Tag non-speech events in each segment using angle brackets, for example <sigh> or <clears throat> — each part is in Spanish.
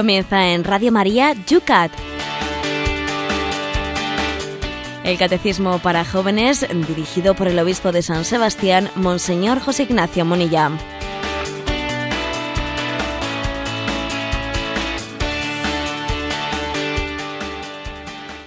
Comienza en Radio María Yucat. El Catecismo para Jóvenes, dirigido por el Obispo de San Sebastián, Monseñor José Ignacio Monilla.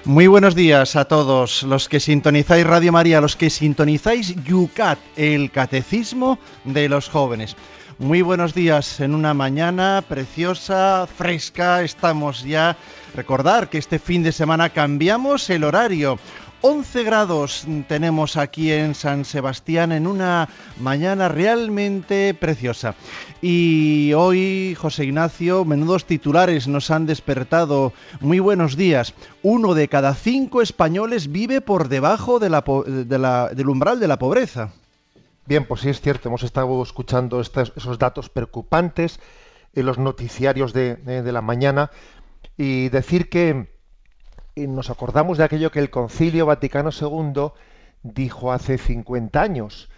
Muy buenos días a todos los que sintonizáis Radio María, los que sintonizáis Yucat, el Catecismo de los Jóvenes. Muy buenos días en una mañana preciosa, fresca. Estamos ya. Recordar que este fin de semana cambiamos el horario. 11 grados tenemos aquí en San Sebastián en una mañana realmente preciosa. Y hoy, José Ignacio, menudos titulares nos han despertado. Muy buenos días. Uno de cada cinco españoles vive por debajo del umbral de la pobreza. Bien, pues sí es cierto, hemos estado escuchando esos datos preocupantes en los noticiarios de la mañana y decir que y nos acordamos de aquello que el Concilio Vaticano II dijo hace 50 años,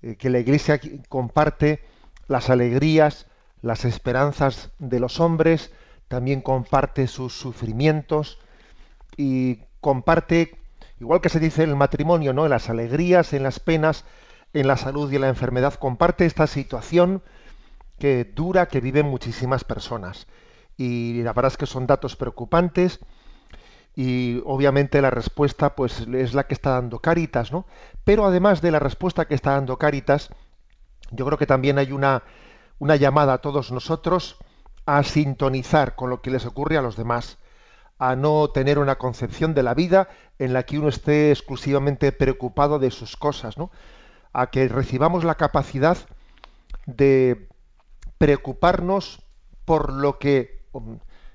eh, que la Iglesia comparte las alegrías, las esperanzas de los hombres, también comparte sus sufrimientos y comparte, igual que se dice en el matrimonio, ¿no? en las alegrías, en las penas, en la salud y en la enfermedad, comparte esta situación que dura, que viven muchísimas personas. Y la verdad es que son datos preocupantes y obviamente la respuesta pues es la que está dando Caritas, ¿no? Pero además de la respuesta que está dando Caritas, yo creo que también hay una, una llamada a todos nosotros a sintonizar con lo que les ocurre a los demás, a no tener una concepción de la vida en la que uno esté exclusivamente preocupado de sus cosas, ¿no? A que recibamos la capacidad de preocuparnos por lo que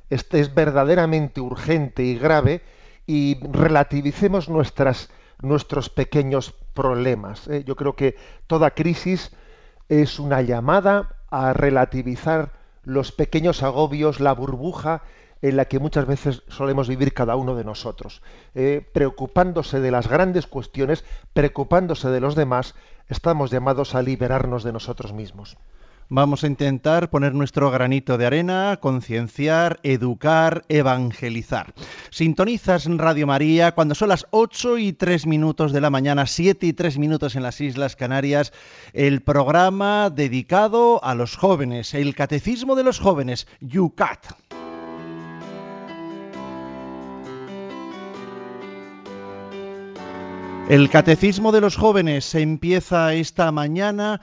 este es verdaderamente urgente y grave y relativicemos nuestras, nuestros pequeños problemas. ¿eh? Yo creo que toda crisis es una llamada a relativizar los pequeños agobios, la burbuja en la que muchas veces solemos vivir cada uno de nosotros. Eh, preocupándose de las grandes cuestiones, preocupándose de los demás, estamos llamados a liberarnos de nosotros mismos. Vamos a intentar poner nuestro granito de arena, concienciar, educar, evangelizar. Sintonizas Radio María cuando son las 8 y 3 minutos de la mañana, 7 y 3 minutos en las Islas Canarias, el programa dedicado a los jóvenes, el Catecismo de los Jóvenes, YUCAT. El Catecismo de los Jóvenes empieza esta mañana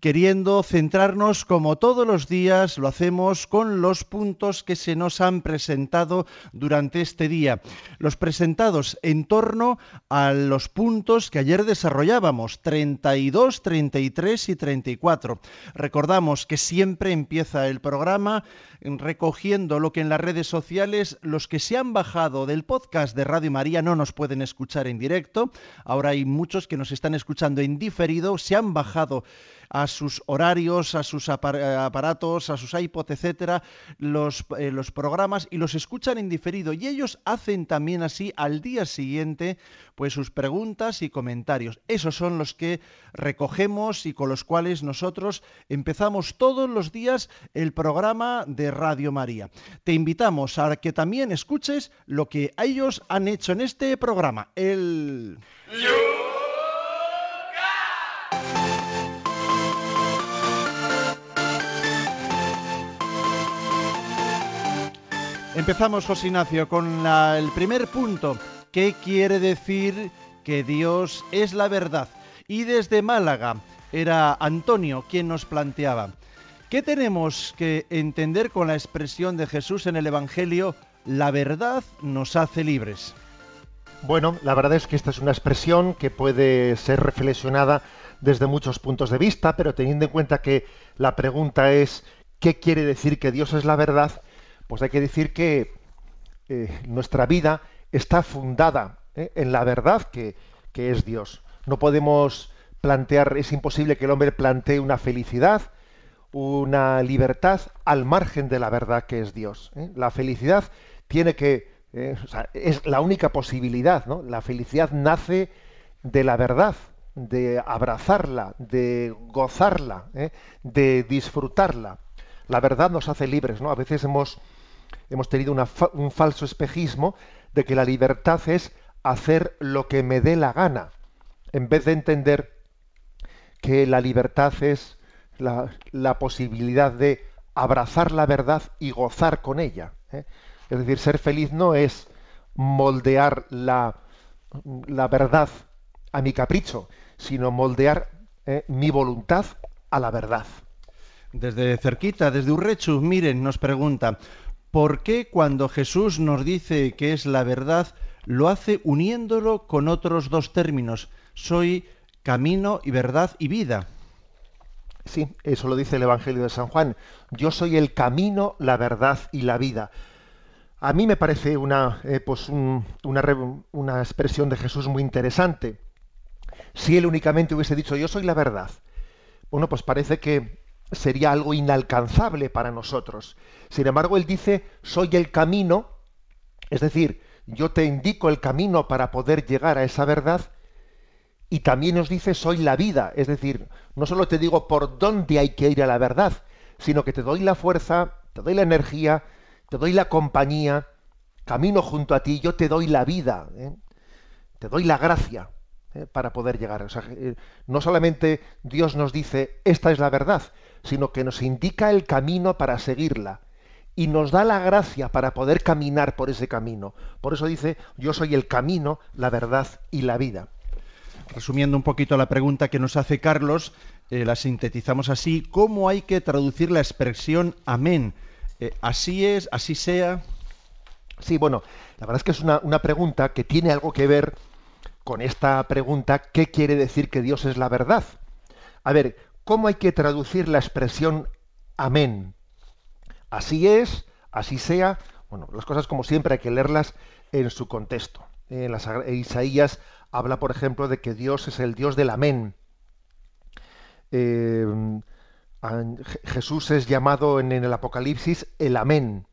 queriendo centrarnos como todos los días lo hacemos con los puntos que se nos han presentado durante este día. Los presentados en torno a los puntos que ayer desarrollábamos, 32, 33 y 34. Recordamos que siempre empieza el programa recogiendo lo que en las redes sociales los que se han bajado del podcast de Radio María no nos pueden escuchar en directo. Ahora hay muchos que nos están escuchando en diferido, se han bajado a sus horarios, a sus aparatos, a sus iPod, etcétera, los, eh, los programas y los escuchan en diferido. Y ellos hacen también así al día siguiente, pues sus preguntas y comentarios. Esos son los que recogemos y con los cuales nosotros empezamos todos los días el programa de Radio María. Te invitamos a que también escuches lo que ellos han hecho en este programa. El. Empezamos, José Ignacio, con el primer punto. ¿Qué quiere decir que Dios es la verdad? Y desde Málaga era Antonio quien nos planteaba. ¿Qué tenemos que entender con la expresión de Jesús en el Evangelio? La verdad nos hace libres. Bueno, la verdad es que esta es una expresión que puede ser reflexionada desde muchos puntos de vista, pero teniendo en cuenta que la pregunta es ¿qué quiere decir que Dios es la verdad? pues hay que decir que eh, nuestra vida está fundada eh, en la verdad que, es Dios. No podemos plantear, es imposible que el hombre plantee una felicidad, una libertad al margen de la verdad que es Dios. ¿eh? La felicidad tiene que, es la única posibilidad, ¿no? La felicidad nace de la verdad, de abrazarla, de gozarla, de disfrutarla. La verdad nos hace libres, ¿no? A veces hemos hemos tenido un falso espejismo de que la libertad es hacer lo que me dé la gana, en vez de entender que la libertad es la, posibilidad de abrazar la verdad y gozar con ella. ¿eh? Es decir, ser feliz no es moldear la, la verdad a mi capricho, sino moldear ¿eh? mi voluntad a la verdad. Desde cerquita, desde Urrechu, miren, nos pregunta, ¿por qué cuando Jesús nos dice que es la verdad, lo hace uniéndolo con otros dos términos? Soy camino y verdad y vida. Sí, eso lo dice el Evangelio de San Juan. Yo soy el camino, la verdad y la vida. A mí me parece una, eh, pues una, una expresión de Jesús muy interesante. Si él únicamente hubiese dicho yo soy la verdad, bueno, pues parece que sería algo inalcanzable para nosotros. Sin embargo, él dice soy el camino, es decir, yo te indico el camino para poder llegar a esa verdad y también nos dice soy la vida, es decir, no solo te digo por dónde hay que ir a la verdad, sino que te doy la fuerza, te doy la energía, te doy la compañía, camino junto a ti, yo te doy la vida, ¿eh? te doy la gracia ¿eh? para poder llegar. O sea, eh, no solamente Dios nos dice esta es la verdad, sino que nos indica el camino para seguirla y nos da la gracia para poder caminar por ese camino. Por eso dice yo soy el camino, la verdad y la vida resumiendo un poquito la pregunta que nos hace Carlos, eh, la sintetizamos así, ¿cómo hay que traducir la expresión amén? Eh, así es, así sea. Sí, bueno, la verdad es que es una, una pregunta que tiene algo que ver con esta pregunta, ¿qué quiere decir que Dios es la verdad? A ver, ¿cómo hay que traducir la expresión amén? Así es, así sea. Bueno, las cosas como siempre hay que leerlas en su contexto. En las Isaías habla, por ejemplo, de que Dios es el Dios del amén. Eh, Jesús es llamado en, el Apocalipsis el amén.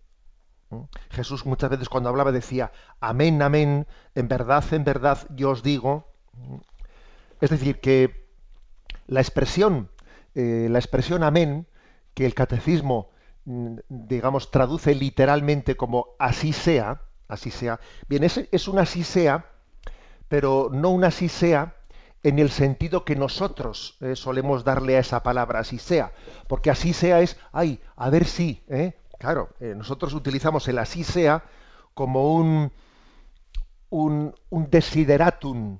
Jesús muchas veces cuando hablaba decía, amén, amén, en verdad, en verdad, yo os digo. Es decir, que la expresión, eh, la expresión amén, que el catecismo, mm, digamos, traduce literalmente como así sea, así sea, bien, es, es un así sea pero no una así sea en el sentido que nosotros eh, solemos darle a esa palabra así sea, porque así sea es, ay, a ver si, ¿eh? claro, eh, nosotros utilizamos el así sea como un, un, un desideratum,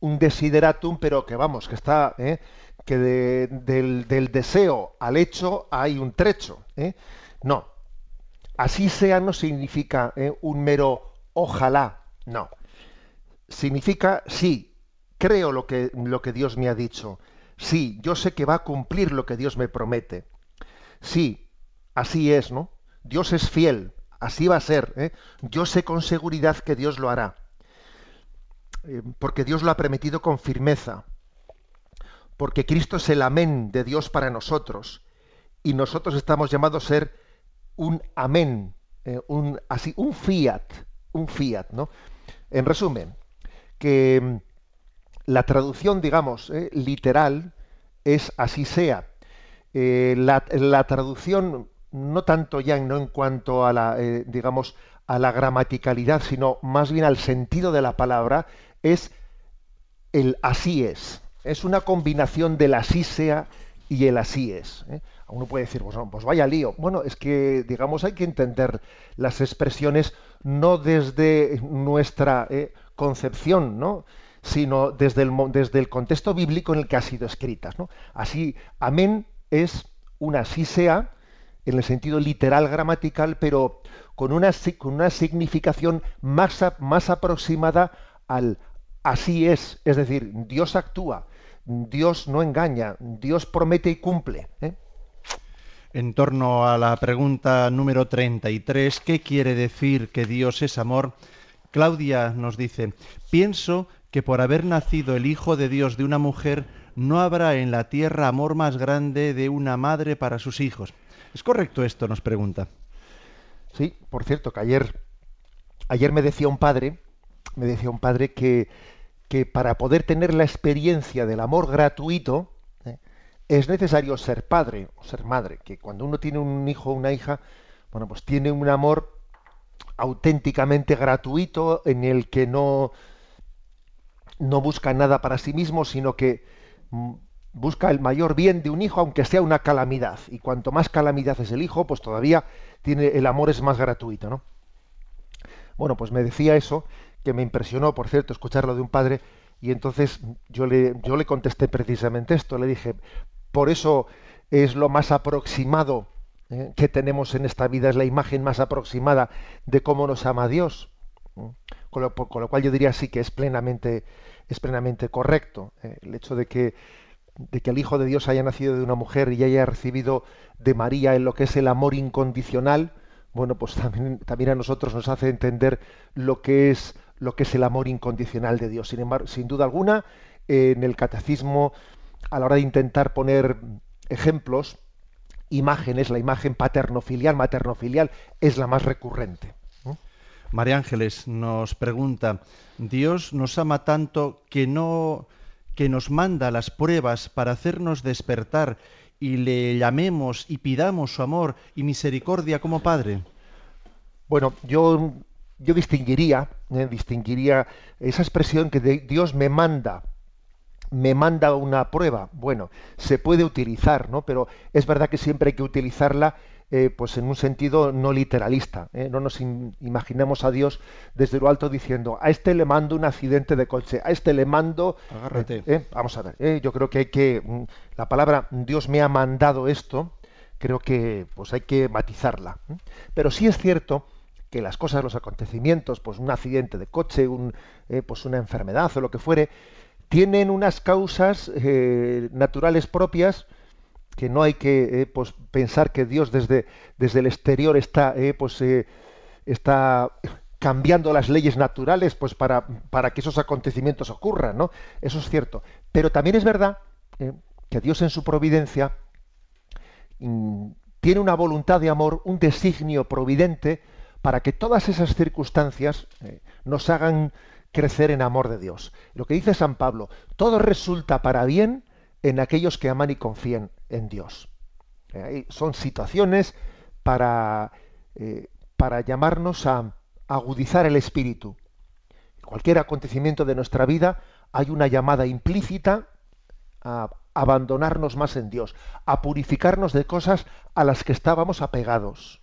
un desideratum, pero que vamos, que está, ¿eh? que del, del, deseo al hecho hay un trecho. No, así sea no significa un mero ojalá, no significa sí, creo lo que, lo que Dios me ha dicho. Sí, yo sé que va a cumplir lo que Dios me promete. Sí, así es, ¿no? Dios es fiel, así va a ser. ¿eh? Yo sé con seguridad que Dios lo hará. Eh, porque Dios lo ha prometido con firmeza. Porque Cristo es el amén de Dios para nosotros. Y nosotros estamos llamados a ser un amén, eh, un, así, un fiat, un fiat, ¿no? En resumen, que mm, la traducción, digamos, eh, literal es así sea. Eh, la, traducción, no tanto ya no en cuanto a la, digamos, a la gramaticalidad, sino más bien al sentido de la palabra, es el así es. Es una combinación del así sea y el así es. Uno puede decir, pues, pues vaya lío. Bueno, es que, digamos, hay que entender las expresiones no desde nuestra concepción, ¿no? sino desde el, desde el contexto bíblico en el que ha sido escritas. ¿no? Así, amén es una así sea, en el sentido literal gramatical, pero con una, con una significación más, más aproximada al así es, es decir, Dios actúa, Dios no engaña, Dios promete y cumple. ¿eh? En torno a la pregunta número 33, ¿qué quiere decir que Dios es amor? Claudia nos dice, pienso que por haber nacido el Hijo de Dios de una mujer, no habrá en la tierra amor más grande de una madre para sus hijos. ¿Es correcto esto? Nos pregunta. Sí, por cierto, que ayer, ayer me decía un padre, me decía un padre que, que para poder tener la experiencia del amor gratuito, ¿eh? es necesario ser padre o ser madre, que cuando uno tiene un hijo o una hija, bueno, pues tiene un amor auténticamente gratuito, en el que no, no busca nada para sí mismo, sino que mm, busca el mayor bien de un hijo, aunque sea una calamidad. Y cuanto más calamidad es el hijo, pues todavía tiene, el amor es más gratuito, ¿no? Bueno, pues me decía eso, que me impresionó, por cierto, escucharlo de un padre, y entonces yo le, yo le contesté precisamente esto, le dije, por eso es lo más aproximado ¿eh? que tenemos en esta vida, es la imagen más aproximada de cómo nos ama Dios. Con lo, cual yo diría sí que es plenamente, es plenamente correcto ¿eh? el hecho de que, de que el Hijo de Dios haya nacido de una mujer y haya recibido de María en lo que es el amor incondicional, bueno, pues también, también a nosotros nos hace entender lo que es lo que es el amor incondicional de Dios. Sin embargo, sin duda alguna, en el catecismo, a la hora de intentar poner ejemplos, imágenes, la imagen paterno-filial, materno-filial, es la más recurrente. María Ángeles nos pregunta, Dios nos ama tanto que no que nos manda las pruebas para hacernos despertar y le llamemos y pidamos su amor y misericordia como Padre. Bueno, yo yo distinguiría, eh, distinguiría esa expresión que Dios me manda, me manda una prueba. Bueno, se puede utilizar, ¿no? Pero es verdad que siempre hay que utilizarla eh, pues en un sentido no literalista. ¿eh? No nos imaginemos a Dios desde lo alto diciendo, a este le mando un accidente de coche, a este le mando... Agárrate. vamos a ver, yo creo que hay que... Mm, la palabra Dios me ha mandado esto, creo que pues hay que matizarla. Pero sí es cierto que las cosas, los acontecimientos, pues un accidente de coche, un, eh, pues una enfermedad o lo que fuere, tienen unas causas eh, naturales propias que no hay que eh, pues, pensar que Dios desde, desde el exterior está, pues, está cambiando las leyes naturales pues, para, para, que esos acontecimientos ocurran. ¿no? Eso es cierto. Pero también es verdad que Dios en su providencia mm, tiene una voluntad de amor, un designio providente, para que todas esas circunstancias eh, nos hagan crecer en amor de Dios. Lo que dice San Pablo, todo resulta para bien en aquellos que aman y confían en Dios. Eh, son situaciones para, eh, para llamarnos a agudizar el espíritu. cualquier acontecimiento de nuestra vida hay una llamada implícita a abandonarnos más en Dios, a purificarnos de cosas a las que estábamos apegados.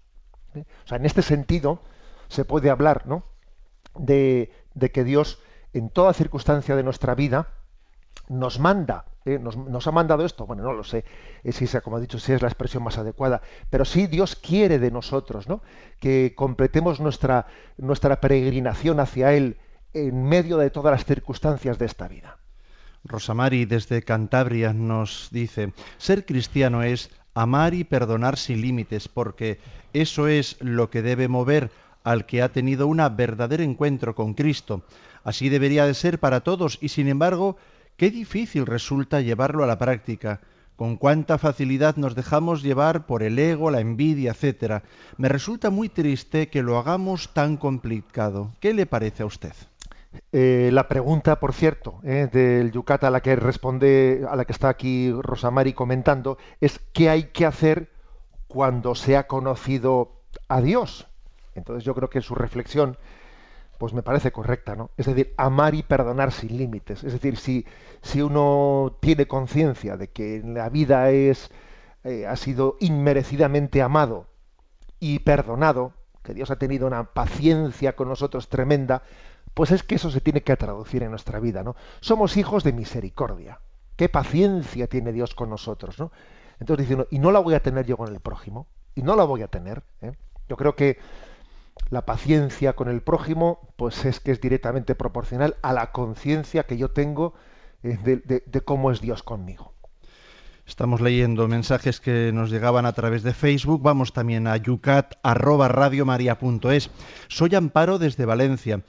O sea, en este sentido se puede hablar ¿no? de, que Dios en toda circunstancia de nuestra vida nos manda, ¿eh? nos, ha mandado esto, bueno, no lo sé eh, si sea, como ha dicho, si es la expresión más adecuada, pero sí Dios quiere de nosotros, ¿no? Que completemos nuestra, nuestra peregrinación hacia Él en medio de todas las circunstancias de esta vida. Rosamari desde Cantabria nos dice, ser cristiano es amar y perdonar sin límites, porque eso es lo que debe mover al que ha tenido un verdadero encuentro con Cristo. Así debería de ser para todos y sin embargo, qué difícil resulta llevarlo a la práctica. Con cuánta facilidad nos dejamos llevar por el ego, la envidia, etcétera. Me resulta muy triste que lo hagamos tan complicado. ¿Qué le parece a usted? Eh, la pregunta, por cierto, eh, del Yucat a la que responde, a la que está aquí Rosamari comentando, es qué hay que hacer cuando se ha conocido a Dios. Entonces yo creo que su reflexión, pues me parece correcta, ¿no? Es decir, amar y perdonar sin límites. Es decir, si, si uno tiene conciencia de que en la vida es, eh, ha sido inmerecidamente amado y perdonado, que Dios ha tenido una paciencia con nosotros tremenda, pues es que eso se tiene que traducir en nuestra vida, ¿no? Somos hijos de misericordia. Qué paciencia tiene Dios con nosotros, ¿no? Entonces dice y no la voy a tener yo con el prójimo, y no la voy a tener. ¿eh? Yo creo que la paciencia con el prójimo, pues es que es directamente proporcional a la conciencia que yo tengo eh, de, cómo es Dios conmigo. Estamos leyendo mensajes que nos llegaban a través de Facebook. Vamos también a yucat@radiomaria.es. Soy Amparo desde Valencia.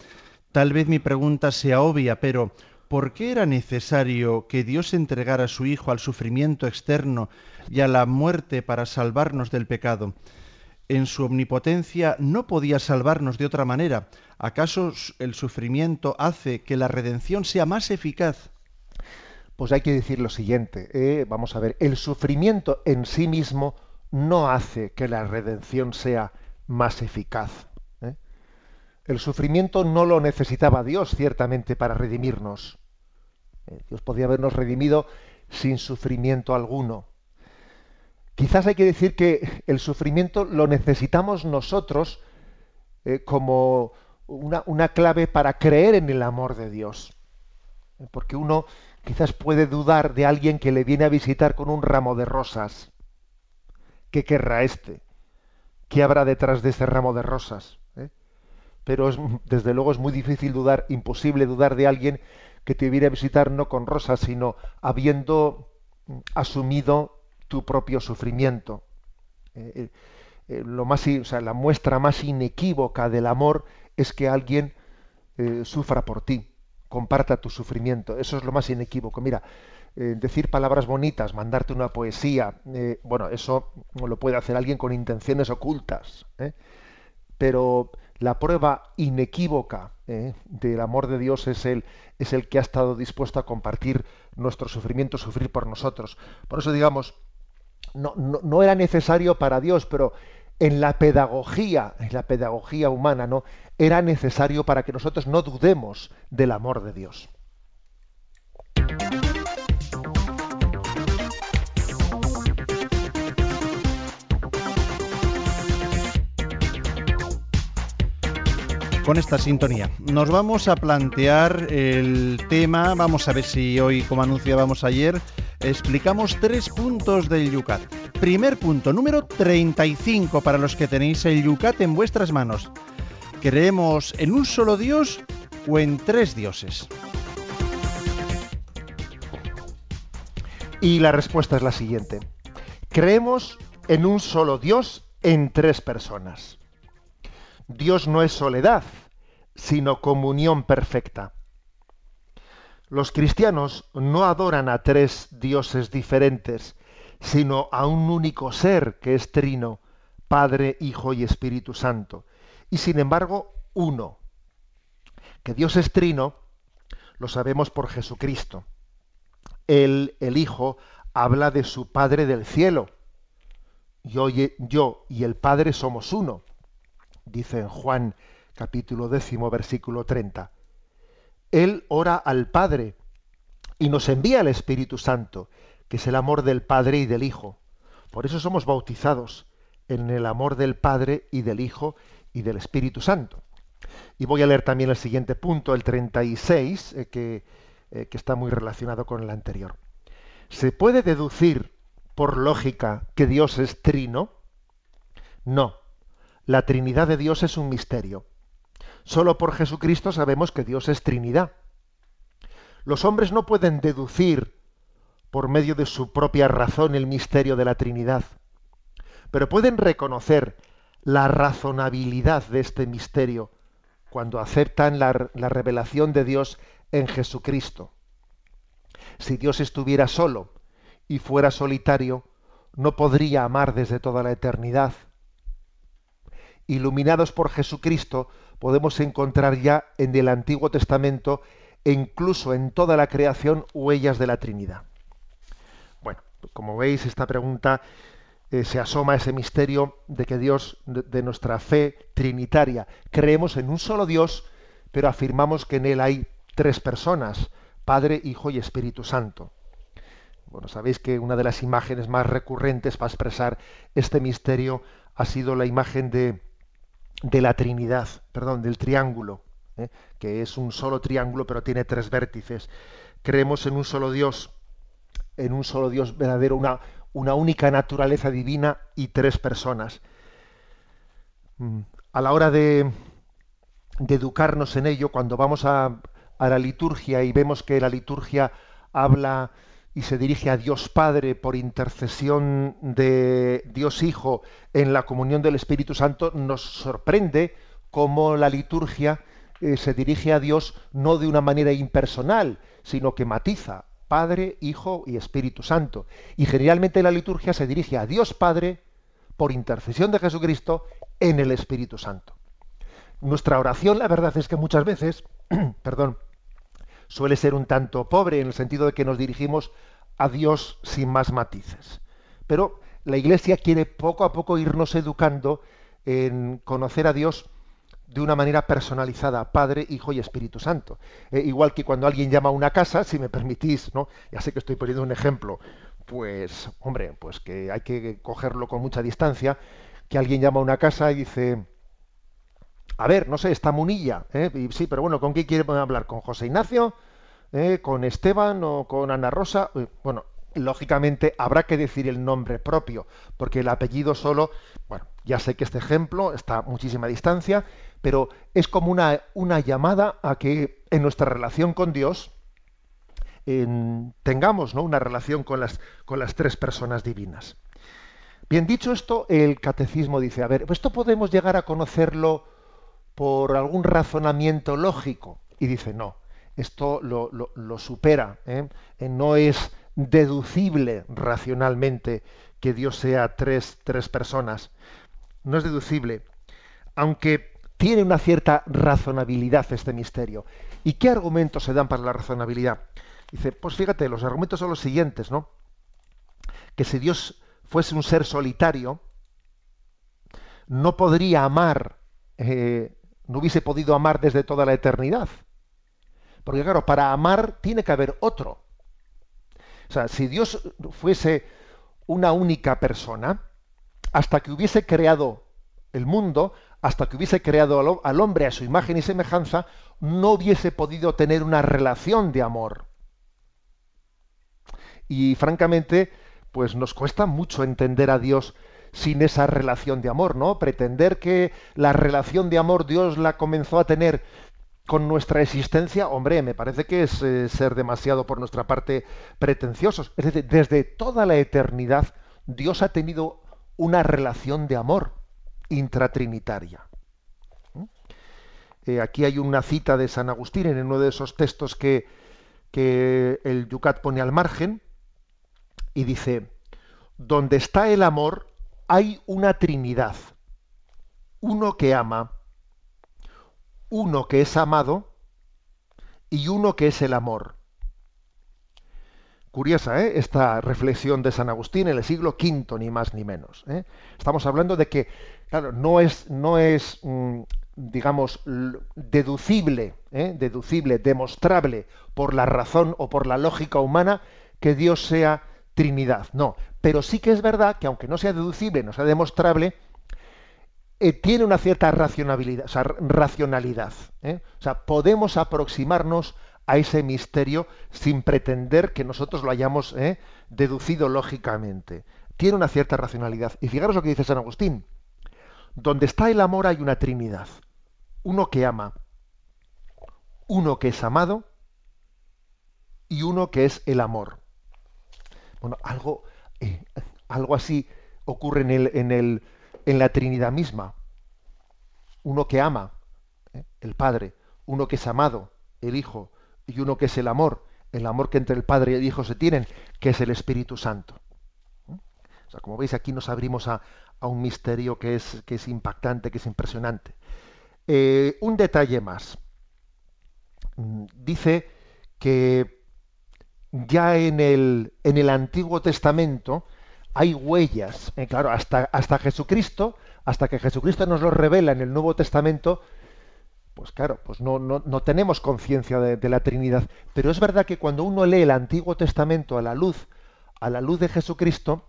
Tal vez mi pregunta sea obvia, pero ¿por qué era necesario que Dios entregara a su Hijo al sufrimiento externo y a la muerte para salvarnos del pecado? En su omnipotencia no podía salvarnos de otra manera. ¿Acaso el sufrimiento hace que la redención sea más eficaz? Pues hay que decir lo siguiente. ¿eh? vamos a ver, el sufrimiento en sí mismo no hace que la redención sea más eficaz. ¿Eh? el sufrimiento no lo necesitaba Dios ciertamente para redimirnos. Eh, Dios podía habernos redimido sin sufrimiento alguno. Quizás hay que decir que el sufrimiento lo necesitamos nosotros eh, como una, una, clave para creer en el amor de Dios. Porque uno quizás puede dudar de alguien que le viene a visitar con un ramo de rosas. ¿Qué querrá este? ¿Qué habrá detrás de ese ramo de rosas? Pero es, desde luego es muy difícil dudar, imposible dudar de alguien que te viene a visitar no con rosas, sino habiendo asumido tu propio sufrimiento. Eh, eh, eh lo más, o sea, la muestra más inequívoca del amor es que alguien sufra por ti, comparta tu sufrimiento. Eso es lo más inequívoco. Mira, decir palabras bonitas, mandarte una poesía, bueno, eso lo puede hacer alguien con intenciones ocultas. Pero la prueba inequívoca del amor de Dios es el, es el que ha estado dispuesto a compartir nuestro sufrimiento, sufrir por nosotros. Por eso, digamos, no, no, no era necesario para Dios, pero en la pedagogía, en la pedagogía humana, ¿no? Era necesario para que nosotros no dudemos del amor de Dios. Con esta sintonía. Nos vamos a plantear el tema, vamos a ver si hoy, como anunciábamos ayer, explicamos tres puntos del Yucat. Primer punto, número 35 para los que tenéis el Yucat en vuestras manos. ¿Creemos en un solo Dios o en tres dioses? Y la respuesta es la siguiente. Creemos en un solo Dios en tres personas. Dios no es soledad, sino comunión perfecta. Los cristianos no adoran a tres dioses diferentes, sino a un único ser que es trino, Padre, Hijo y Espíritu Santo, y sin embargo uno. Que Dios es trino, lo sabemos por Jesucristo. Él, el Hijo, habla de su Padre del cielo. Yo, yo y el Padre somos uno dice Juan capítulo décimo versículo 30. Él ora al Padre y nos envía el Espíritu Santo, que es el amor del Padre y del Hijo. Por eso somos bautizados en el amor del Padre y del Hijo y del Espíritu Santo. Y voy a leer también el siguiente punto, el 36, eh, que, eh, que está muy relacionado con el anterior. ¿Se puede deducir por lógica que Dios es trino? No, la Trinidad de Dios es un misterio. Solo por Jesucristo sabemos que Dios es Trinidad. Los hombres no pueden deducir por medio de su propia razón el misterio de la Trinidad, pero pueden reconocer la razonabilidad de este misterio cuando aceptan la, la revelación de Dios en Jesucristo. Si Dios estuviera solo y fuera solitario, no podría amar desde toda la eternidad iluminados por Jesucristo, podemos encontrar ya en el Antiguo Testamento e incluso en toda la creación huellas de la Trinidad. Bueno, como veis, esta pregunta eh, se asoma a ese misterio de que Dios, de, de nuestra fe trinitaria, creemos en un solo Dios, pero afirmamos que en Él hay tres personas, Padre, Hijo y Espíritu Santo. Bueno, sabéis que una de las imágenes más recurrentes para expresar este misterio ha sido la imagen de, de la Trinidad, perdón, del triángulo, ¿eh? que es un solo triángulo pero tiene tres vértices. Creemos en un solo Dios, en un solo Dios verdadero, una, una única naturaleza divina y tres personas. Mm, a la hora de, de educarnos en ello, cuando vamos a, a la liturgia y vemos que la liturgia habla y se dirige a Dios Padre por intercesión de Dios Hijo en la comunión del Espíritu Santo, nos sorprende cómo la liturgia eh, se dirige a Dios no de una manera impersonal, sino que matiza Padre, Hijo y Espíritu Santo. Y generalmente la liturgia se dirige a Dios Padre por intercesión de Jesucristo en el Espíritu Santo. Nuestra oración, la verdad es que muchas veces, <clears throat> perdón, suele ser un tanto pobre en el sentido de que nos dirigimos a Dios sin más matices. Pero la Iglesia quiere poco a poco irnos educando en conocer a Dios de una manera personalizada, Padre, Hijo y Espíritu Santo. Eh, igual que cuando alguien llama a una casa, si me permitís, ¿no? Ya sé que estoy poniendo un ejemplo, pues, hombre, pues que hay que cogerlo con mucha distancia, que alguien llama a una casa y dice, a ver, no sé, está Munilla, ¿eh? sí, pero bueno, ¿con quién quiere hablar? ¿Con José Ignacio? ¿Eh? ¿Con Esteban o con Ana Rosa? Bueno, lógicamente habrá que decir el nombre propio, porque el apellido solo, bueno, ya sé que este ejemplo está a muchísima distancia, pero es como una, una llamada a que en nuestra relación con Dios tengamos ¿no? una relación con las, con las tres personas divinas. Bien, dicho esto, el catecismo dice, a ver, esto podemos llegar a conocerlo por algún razonamiento lógico. Y dice, no, esto lo, supera, ¿eh? no es deducible racionalmente que Dios sea tres, tres personas. No es deducible, aunque tiene una cierta razonabilidad este misterio. ¿Y qué argumentos se dan para la razonabilidad? Dice, pues fíjate, los argumentos son los siguientes, ¿no? Que si Dios fuese un ser solitario, no podría amar, eh, no hubiese podido amar desde toda la eternidad. Porque claro, para amar tiene que haber otro. O sea, si Dios fuese una única persona, hasta que hubiese creado el mundo, hasta que hubiese creado al hombre a su imagen y semejanza, no hubiese podido tener una relación de amor. Y francamente, pues nos cuesta mucho entender a Dios sin esa relación de amor, ¿no? Pretender que la relación de amor Dios la comenzó a tener con nuestra existencia, hombre, me parece que es eh, ser demasiado por nuestra parte pretenciosos. Es decir, desde toda la eternidad Dios ha tenido una relación de amor intratrinitaria. ¿Mm? Eh, aquí hay una cita de San Agustín en uno de esos textos que, que el Yucat pone al margen y dice, donde está el amor hay una trinidad, uno que ama, uno que es amado y uno que es el amor. Curiosa ¿eh? esta reflexión de San Agustín en el siglo V, ni más ni menos. ¿eh? Estamos hablando de que, claro, no es, no es mm, digamos, deducible, ¿eh? deducible, demostrable por la razón o por la lógica humana que Dios sea Trinidad. No, pero sí que es verdad que aunque no sea deducible, no sea demostrable, eh, tiene una cierta racionalidad, o sea, racionalidad. ¿eh? Podemos aproximarnos a ese misterio sin pretender que nosotros lo hayamos ¿eh? deducido lógicamente. Tiene una cierta racionalidad. Y fijaros lo que dice San Agustín. Donde está el amor hay una Trinidad. Uno que ama, uno que es amado y uno que es el amor. Bueno, algo, algo así ocurre en el, en el, en la Trinidad misma. Uno que ama, ¿eh? el Padre, uno que es amado, el Hijo, y uno que es el amor, el amor que entre el Padre y el Hijo se tienen, que es el Espíritu Santo. ¿Eh? O sea, como veis, aquí nos abrimos a, un misterio que es, que es impactante, que es impresionante. Eh, un detalle más. Mm, dice que ya en el, en el Antiguo Testamento hay huellas, eh, claro, hasta, hasta Jesucristo, hasta que Jesucristo nos lo revela en el Nuevo Testamento, pues claro, pues no, no, no tenemos conciencia de, la Trinidad. Pero es verdad que cuando uno lee el Antiguo Testamento a la luz, a la luz de Jesucristo,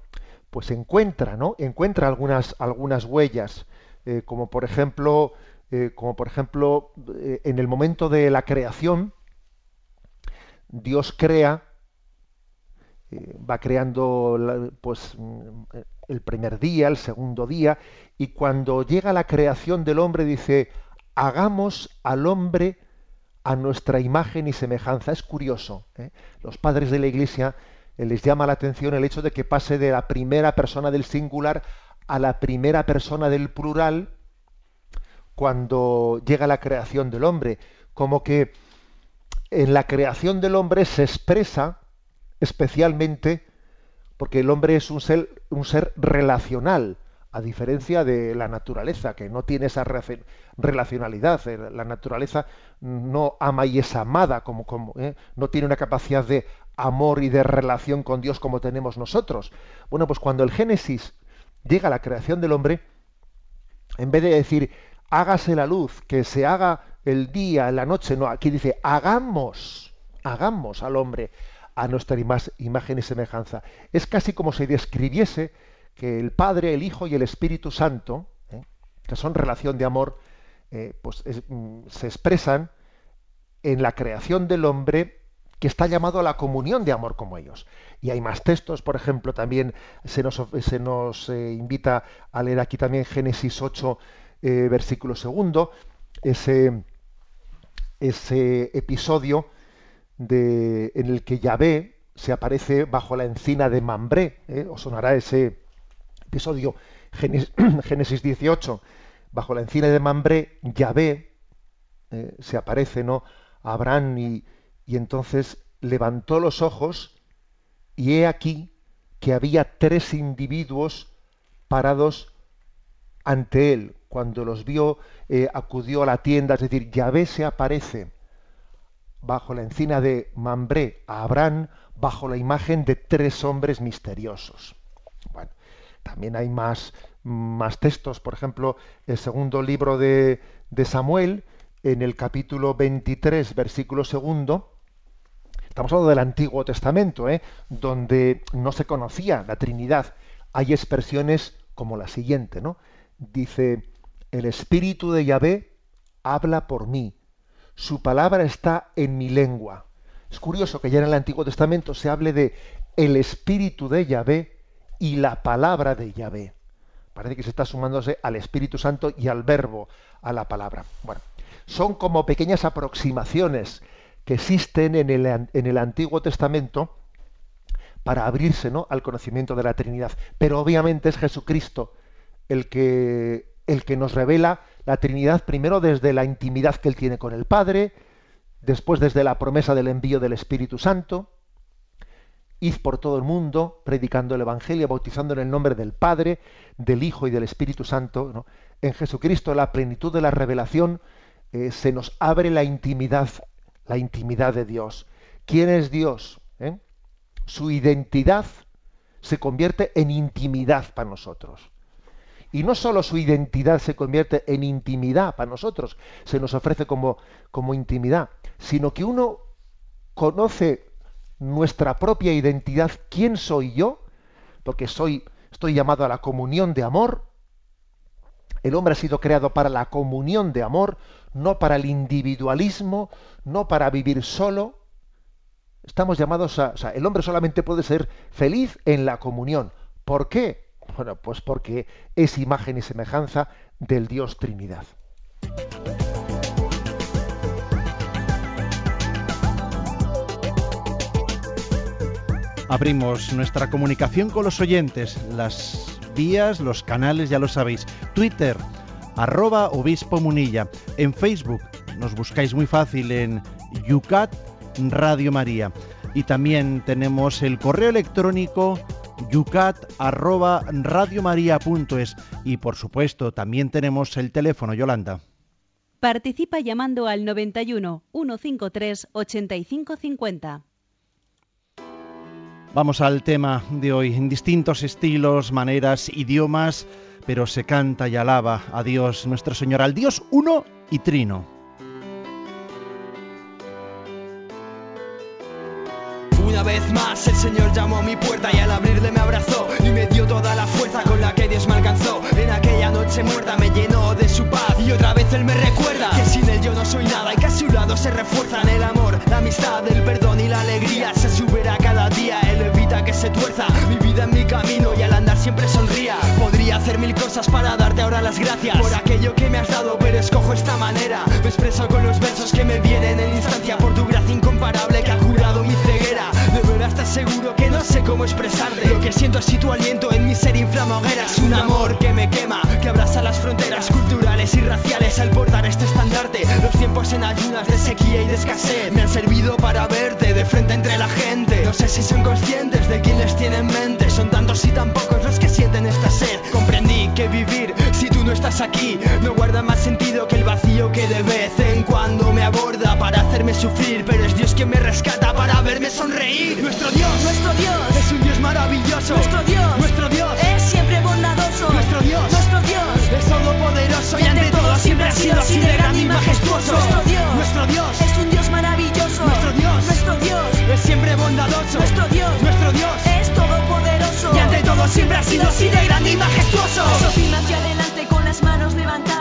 pues encuentra, ¿no? Encuentra algunas, algunas huellas, eh, como por ejemplo, eh, como por ejemplo, en el momento de la creación, Dios crea eh, va creando pues mm, el primer día, el segundo día, y cuando llega la creación del hombre dice, hagamos al hombre a nuestra imagen y semejanza. Es curioso. ¿eh? Los padres de la Iglesia eh, les llama la atención el hecho de que pase de la primera persona del singular a la primera persona del plural cuando llega la creación del hombre. Como que en la creación del hombre se expresa especialmente porque el hombre es un ser, un ser relacional, a diferencia de la naturaleza, que no tiene esa relacionalidad. Eh, la naturaleza no ama y es amada, como, como ¿eh? no tiene una capacidad de amor y de relación con Dios como tenemos nosotros. Bueno, pues cuando el Génesis llega a la creación del hombre, en vez de decir hágase la luz, que se haga el día, la noche, no, aquí dice, hagamos, hagamos al hombre a nuestra imagen y semejanza. Es casi como si describiese que el Padre, el Hijo y el Espíritu Santo, ¿eh? que son relación de amor, eh, pues mm, se expresan en la creación del hombre que está llamado a la comunión de amor como ellos. Y hay más textos, por ejemplo, también se nos, se nos eh, invita a leer aquí también Génesis 8, versículo segundo, ese, ese episodio de, en el que Yahvé se aparece bajo la encina de Mambré. Os sonará ese, episodio <clears throat> Génesis 18, bajo la encina de Mambré, Yahvé eh, se aparece ¿no? Abraham y, y entonces levantó los ojos y he aquí que había tres individuos parados ante él. Cuando los vio, eh, acudió a la tienda, es decir, Yahvé se aparece bajo la encina de Mambré a Abraham bajo la imagen de tres hombres misteriosos. Bueno, también hay más, más textos, por ejemplo, el segundo libro de, de Samuel, en el capítulo 23, versículo segundo, estamos hablando del Antiguo Testamento, ¿eh? donde no se conocía la Trinidad. Hay expresiones como la siguiente, ¿no? Dice, el Espíritu de Yahvé habla por mí, su palabra está en mi lengua. Es curioso que ya en el Antiguo Testamento se hable de el Espíritu de Yahvé y la palabra de Yahvé. Parece que se está sumándose al Espíritu Santo y al verbo, a la palabra. Bueno, son como pequeñas aproximaciones que existen en el, en el Antiguo Testamento para abrirse ¿no? al conocimiento de la Trinidad. Pero obviamente es Jesucristo el que, el que nos revela la Trinidad primero desde la intimidad que él tiene con el Padre, después desde la promesa del envío del Espíritu Santo, Id por todo el mundo predicando el Evangelio, bautizando en el nombre del Padre, del Hijo y del Espíritu Santo. En Jesucristo, la plenitud de la revelación, eh, se nos abre la intimidad, la intimidad de Dios. ¿Quién es Dios? ¿Eh? Su identidad se convierte en intimidad para nosotros. Y no solo su identidad se convierte en intimidad para nosotros, se nos ofrece como, como intimidad, sino que uno conoce nuestra propia identidad, quién soy yo, porque soy, estoy llamado a la comunión de amor. El hombre ha sido creado para la comunión de amor, no para el individualismo, no para vivir solo. Estamos llamados a, o sea, el hombre solamente puede ser feliz en la comunión. ¿Por qué? Bueno, pues porque es imagen y semejanza del Dios Trinidad. Abrimos nuestra comunicación con los oyentes, las vías, los canales, ya lo sabéis. Twitter, arroba obispo munilla. En Facebook nos buscáis muy fácil en Yucat Radio María. Y también tenemos el correo electrónico yucat arroba radiomaria.es y por supuesto también tenemos el teléfono Yolanda. Participa llamando al 91 153 8550. Vamos al tema de hoy. En distintos estilos, maneras, idiomas, pero se canta y alaba a Dios, nuestro Señor, al Dios uno y trino. Una vez más el Señor llamó a mi puerta y al abrirle me abrazó y me dio toda la fuerza con la que Dios me alcanzó. En aquella noche muerta me llenó de su paz y otra vez Él me recuerda que sin Él yo no soy nada y que a su lado se refuerzan el amor, la amistad, el perdón y la alegría. Se subirá cada día, Él evita que se tuerza mi vida en mi camino y al andar siempre sonría. Podría hacer mil cosas para darte ahora las gracias por aquello que me has dado, pero escojo esta manera. Me expreso con los versos que me vienen en instancia por tu gracia incomparable que ha curado mi ceguera. De verdad estás seguro que no sé cómo expresarte. Lo que siento así tu aliento en mi ser inflama hogueras. Un amor que me quema, que abraza las fronteras culturales y raciales. Al portar este estandarte Los tiempos en ayunas de sequía y de escasez. Me han servido para verte de frente entre la gente. No sé si son conscientes de quién les tiene en mente. Son tantos y tan pocos los que sienten esta sed. Comprendí que vivir si tú no estás aquí No guarda más sentido que el vacío que de vez en cuando me aborda Para hacerme sufrir, pero es Dios quien me rescata para verme sonreír nuestro Dios, nuestro Dios es un Dios maravilloso. Nuestro Dios, nuestro Dios es siempre bondadoso. Nuestro Dios, nuestro Dios es todopoderoso y, ante todo siempre ha sido así de grande y majestuoso. Nuestro Dios, nuestro Dios es un Dios maravilloso. Nuestro Dios, nuestro Dios es siempre bondadoso. Nuestro Dios, nuestro Dios es todopoderoso y ante todo siempre ha sido así de grande y majestuoso. Sofina hacia adelante con las manos levantadas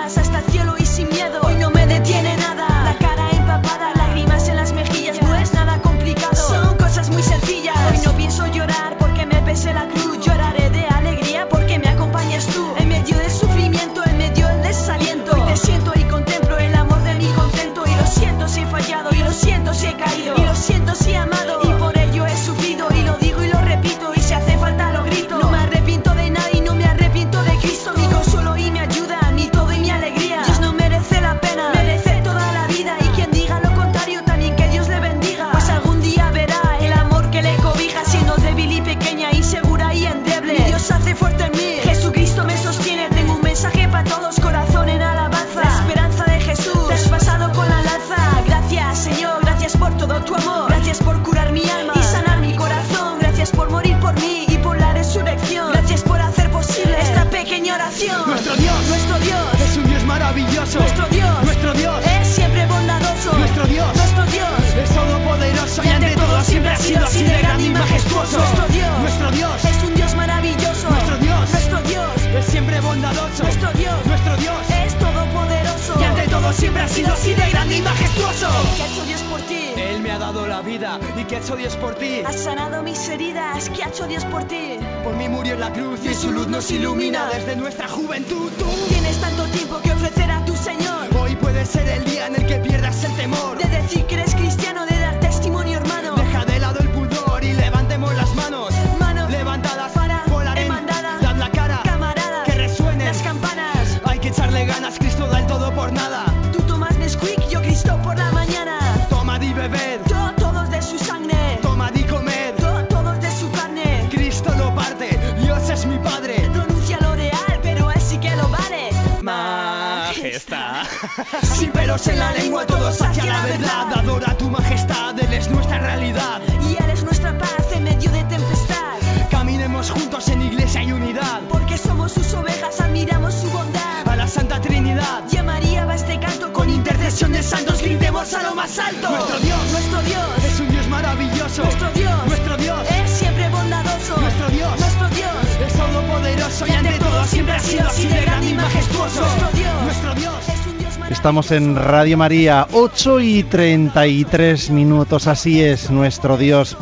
Juntos en iglesia y unidad. Porque somos sus ovejas, admiramos su bondad. A la Santa Trinidad, Y a María va este canto con intercesión de santos, gritemos a lo más alto. Nuestro Dios nuestro Dios, es un Dios maravilloso. nuestro Dios, Nuestro Dios es siempre bondadoso. Nuestro Dios nuestro Dios, es todopoderoso y ante todo siempre ha sido así de grande y majestuoso. Nuestro Dios. Nuestro Dios es un Dios. Estamos en Radio María, 8 y 33 minutos, así es nuestro Dios.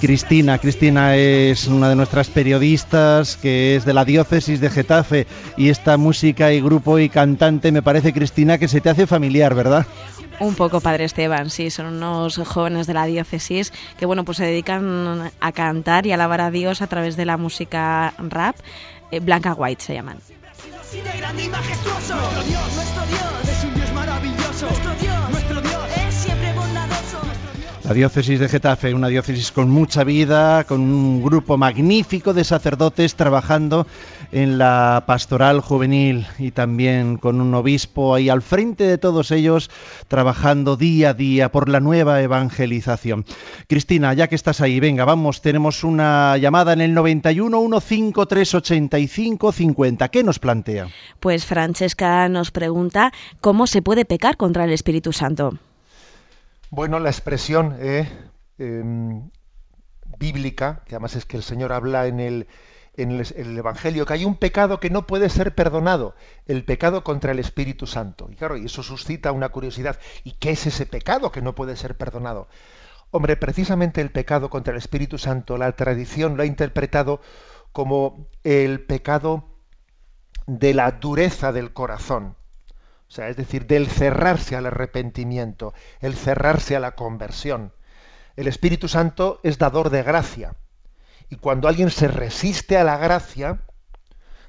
Cristina, Cristina es una de nuestras periodistas que es de la diócesis de Getafe y esta música y grupo y cantante me parece Cristina que se te hace familiar, ¿verdad? Un poco, Padre Esteban, sí, son unos jóvenes de la diócesis que, bueno, pues se dedican a cantar y alabar a Dios a través de la música rap. Eh, Blanca White se llaman. así de grande y majestuoso. Nuestro Dios, nuestro Dios es un Dios maravilloso. Nuestro Dios. La diócesis de Getafe, una diócesis con mucha vida, con un grupo magnífico de sacerdotes trabajando en la pastoral juvenil y también con un obispo ahí al frente de todos ellos, trabajando día a día por la nueva evangelización. Cristina, ya que estás ahí, venga, vamos, tenemos una llamada en el 91 153 85 50. ¿Qué nos plantea? Pues Francesca nos pregunta cómo se puede pecar contra el Espíritu Santo. Bueno, la expresión eh, em, bíblica, que además es que el Señor habla en el, en el, en el Evangelio, que hay un pecado que no puede ser perdonado, el pecado contra el Espíritu Santo. Y claro, y eso suscita una curiosidad. ¿Y qué es ese pecado que no puede ser perdonado? Hombre, precisamente el pecado contra el Espíritu Santo, la tradición lo ha interpretado como el pecado de la dureza del corazón. O sea, es decir, del cerrarse al arrepentimiento, el cerrarse a la conversión. El Espíritu Santo es dador de gracia. Y cuando alguien se resiste a la gracia,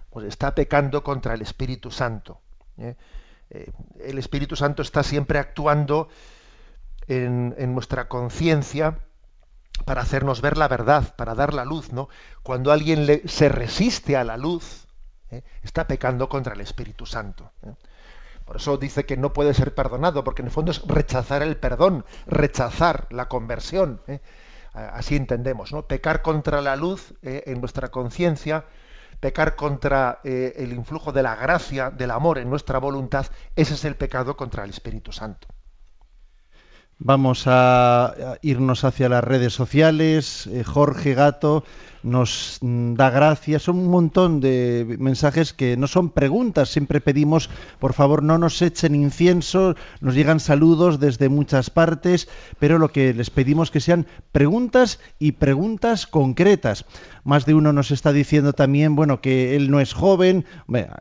pues está pecando contra el Espíritu Santo. ¿eh? Eh, el Espíritu Santo está siempre actuando en, nuestra conciencia para hacernos ver la verdad, para dar la luz, ¿no? Cuando alguien se resiste a la luz, ¿eh? está pecando contra el Espíritu Santo. Por eso dice que no puede ser perdonado, porque en el fondo es rechazar el perdón, rechazar la conversión. ¿eh? Así entendemos, ¿no? Pecar contra la luz ¿eh? en nuestra conciencia, pecar contra eh, el influjo de la gracia, del amor en nuestra voluntad, ese es el pecado contra el Espíritu Santo. Vamos a irnos hacia las redes sociales. Jorge Gato nos da gracias. Son un montón de mensajes que no son preguntas. Siempre pedimos, por favor, no nos echen incienso. Nos llegan saludos desde muchas partes, pero lo que les pedimos que sean preguntas y preguntas concretas. Más de uno nos está diciendo también, bueno, que él no es joven.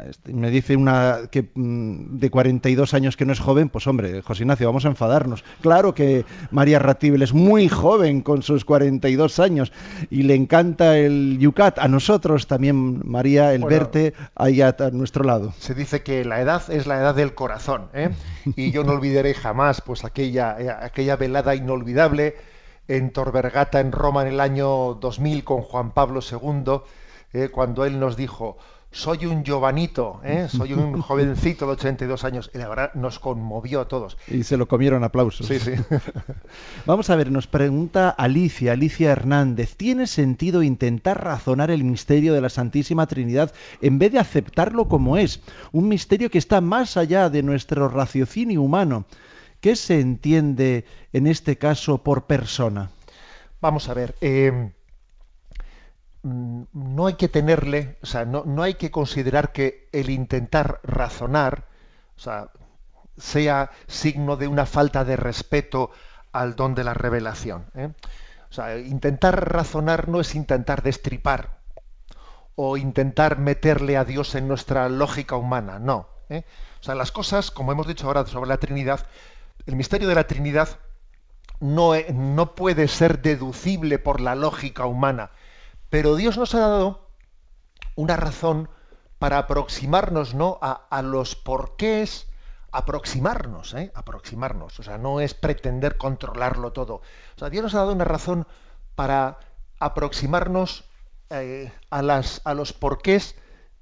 Este, me dice una que mm, de 42 años que no es joven, pues hombre, José Ignacio, vamos a enfadarnos. Claro que María Ratibel es muy joven con sus 42 años y le encanta el Yucat. A nosotros también, María, el verte ahí a, nuestro lado. Se dice que la edad es la edad del corazón, ¿eh? y yo no olvidaré jamás pues aquella, eh, aquella velada inolvidable en Torbergata, en Roma, en el año 2000 con Juan Pablo II, eh, cuando él nos dijo, soy un Giovanito, ¿eh? soy un <laughs> jovencito de 82 años. Y la verdad nos conmovió a todos. Y se lo comieron aplausos. Sí, sí. <laughs> Vamos a ver, nos pregunta Alicia, Alicia Hernández, ¿tiene sentido intentar razonar el misterio de la Santísima Trinidad en vez de aceptarlo como es? Un misterio que está más allá de nuestro raciocinio humano. ¿Qué se entiende en este caso por persona? Vamos a ver. Eh, no hay que tenerle, o sea, no, no, hay que considerar que el intentar razonar, o sea, sea signo de una falta de respeto al don de la revelación. ¿eh? O sea, intentar razonar no es intentar destripar o intentar meterle a Dios en nuestra lógica humana, no. ¿eh? O sea, las cosas, como hemos dicho ahora sobre la Trinidad, el misterio de la Trinidad no, e, no puede ser deducible por la lógica humana, pero Dios nos ha dado una razón para aproximarnos ¿no? a, los porqués, aproximarnos, ¿eh? aproximarnos. O sea, no es pretender controlarlo todo. O sea, Dios nos ha dado una razón para aproximarnos eh, a, las, a los porqués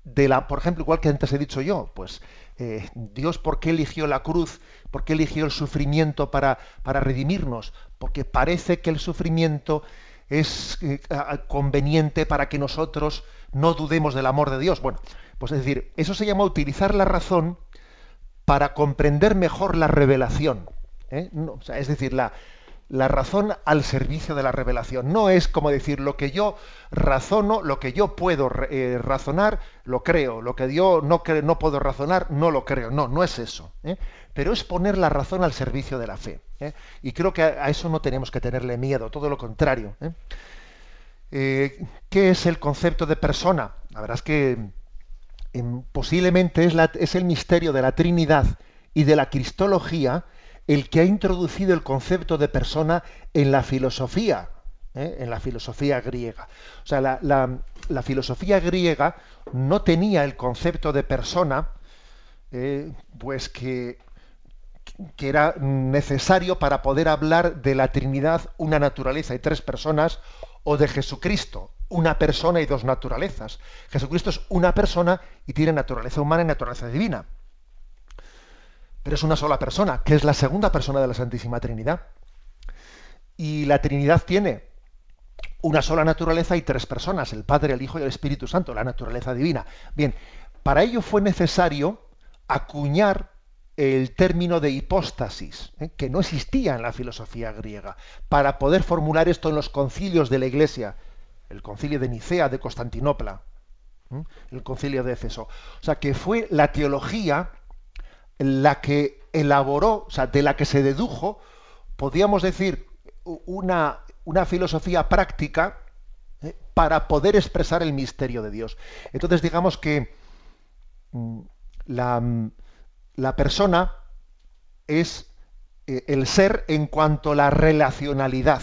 de la, por ejemplo, igual que antes he dicho yo, pues eh, Dios por qué eligió la cruz, por qué eligió el sufrimiento para, para redimirnos, porque parece que el sufrimiento es eh, conveniente para que nosotros no dudemos del amor de Dios. Bueno, pues es decir, eso se llama utilizar la razón para comprender mejor la revelación. ¿eh? es decir, la, la razón al servicio de la revelación. No es como decir lo que yo razono, lo que yo puedo eh, razonar, lo creo, lo que yo no, no puedo razonar, no lo creo. No, no es eso. ¿eh? Pero es poner la razón al servicio de la fe. ¿eh? Y creo que a, eso no tenemos que tenerle miedo, todo lo contrario. ¿Qué es el concepto de persona? La verdad es que em, posiblemente es, la, es el misterio de la Trinidad y de la Cristología el que ha introducido el concepto de persona en la filosofía, ¿eh? en la filosofía griega. O sea, la, filosofía griega no tenía el concepto de persona, eh, pues que, que era necesario para poder hablar de la Trinidad, una naturaleza y tres personas, o de Jesucristo, una persona y dos naturalezas. Jesucristo es una persona y tiene naturaleza humana y naturaleza divina pero es una sola persona, que es la segunda persona de la Santísima Trinidad. Y la Trinidad tiene una sola naturaleza y tres personas, el Padre, el Hijo y el Espíritu Santo, la naturaleza divina. Bien, para ello fue necesario acuñar el término de hipóstasis, ¿eh? que no existía en la filosofía griega, para poder formular esto en los concilios de la Iglesia, el concilio de Nicea, de Constantinopla, el concilio de Éfeso. O sea, que fue la teología la que elaboró, o sea, de la que se dedujo, podríamos decir, una, una filosofía práctica ¿eh? para poder expresar el misterio de Dios. Entonces, digamos que mm, la, mm, la persona es eh, el ser en cuanto a la relacionalidad.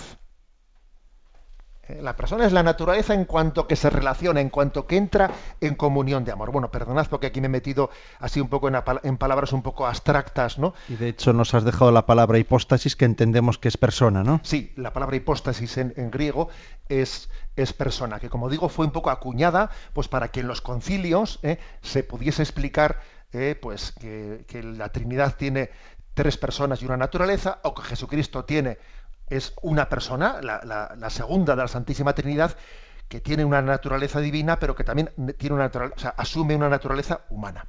Eh, la persona es la naturaleza en cuanto que se relaciona, en cuanto que entra en comunión de amor. Bueno, perdonad porque aquí me he metido así un poco en, palabras un poco abstractas, ¿no? Y de hecho nos has dejado la palabra hipóstasis que entendemos que es persona, ¿no? Sí, la palabra hipóstasis en, griego es, es, persona, que como digo fue un poco acuñada pues para que en los concilios ¿eh? se pudiese explicar eh, pues que, que la Trinidad tiene tres personas y una naturaleza, o que Jesucristo tiene es una persona, la, segunda de la Santísima Trinidad, que tiene una naturaleza divina, pero que también tiene una asume una naturaleza humana.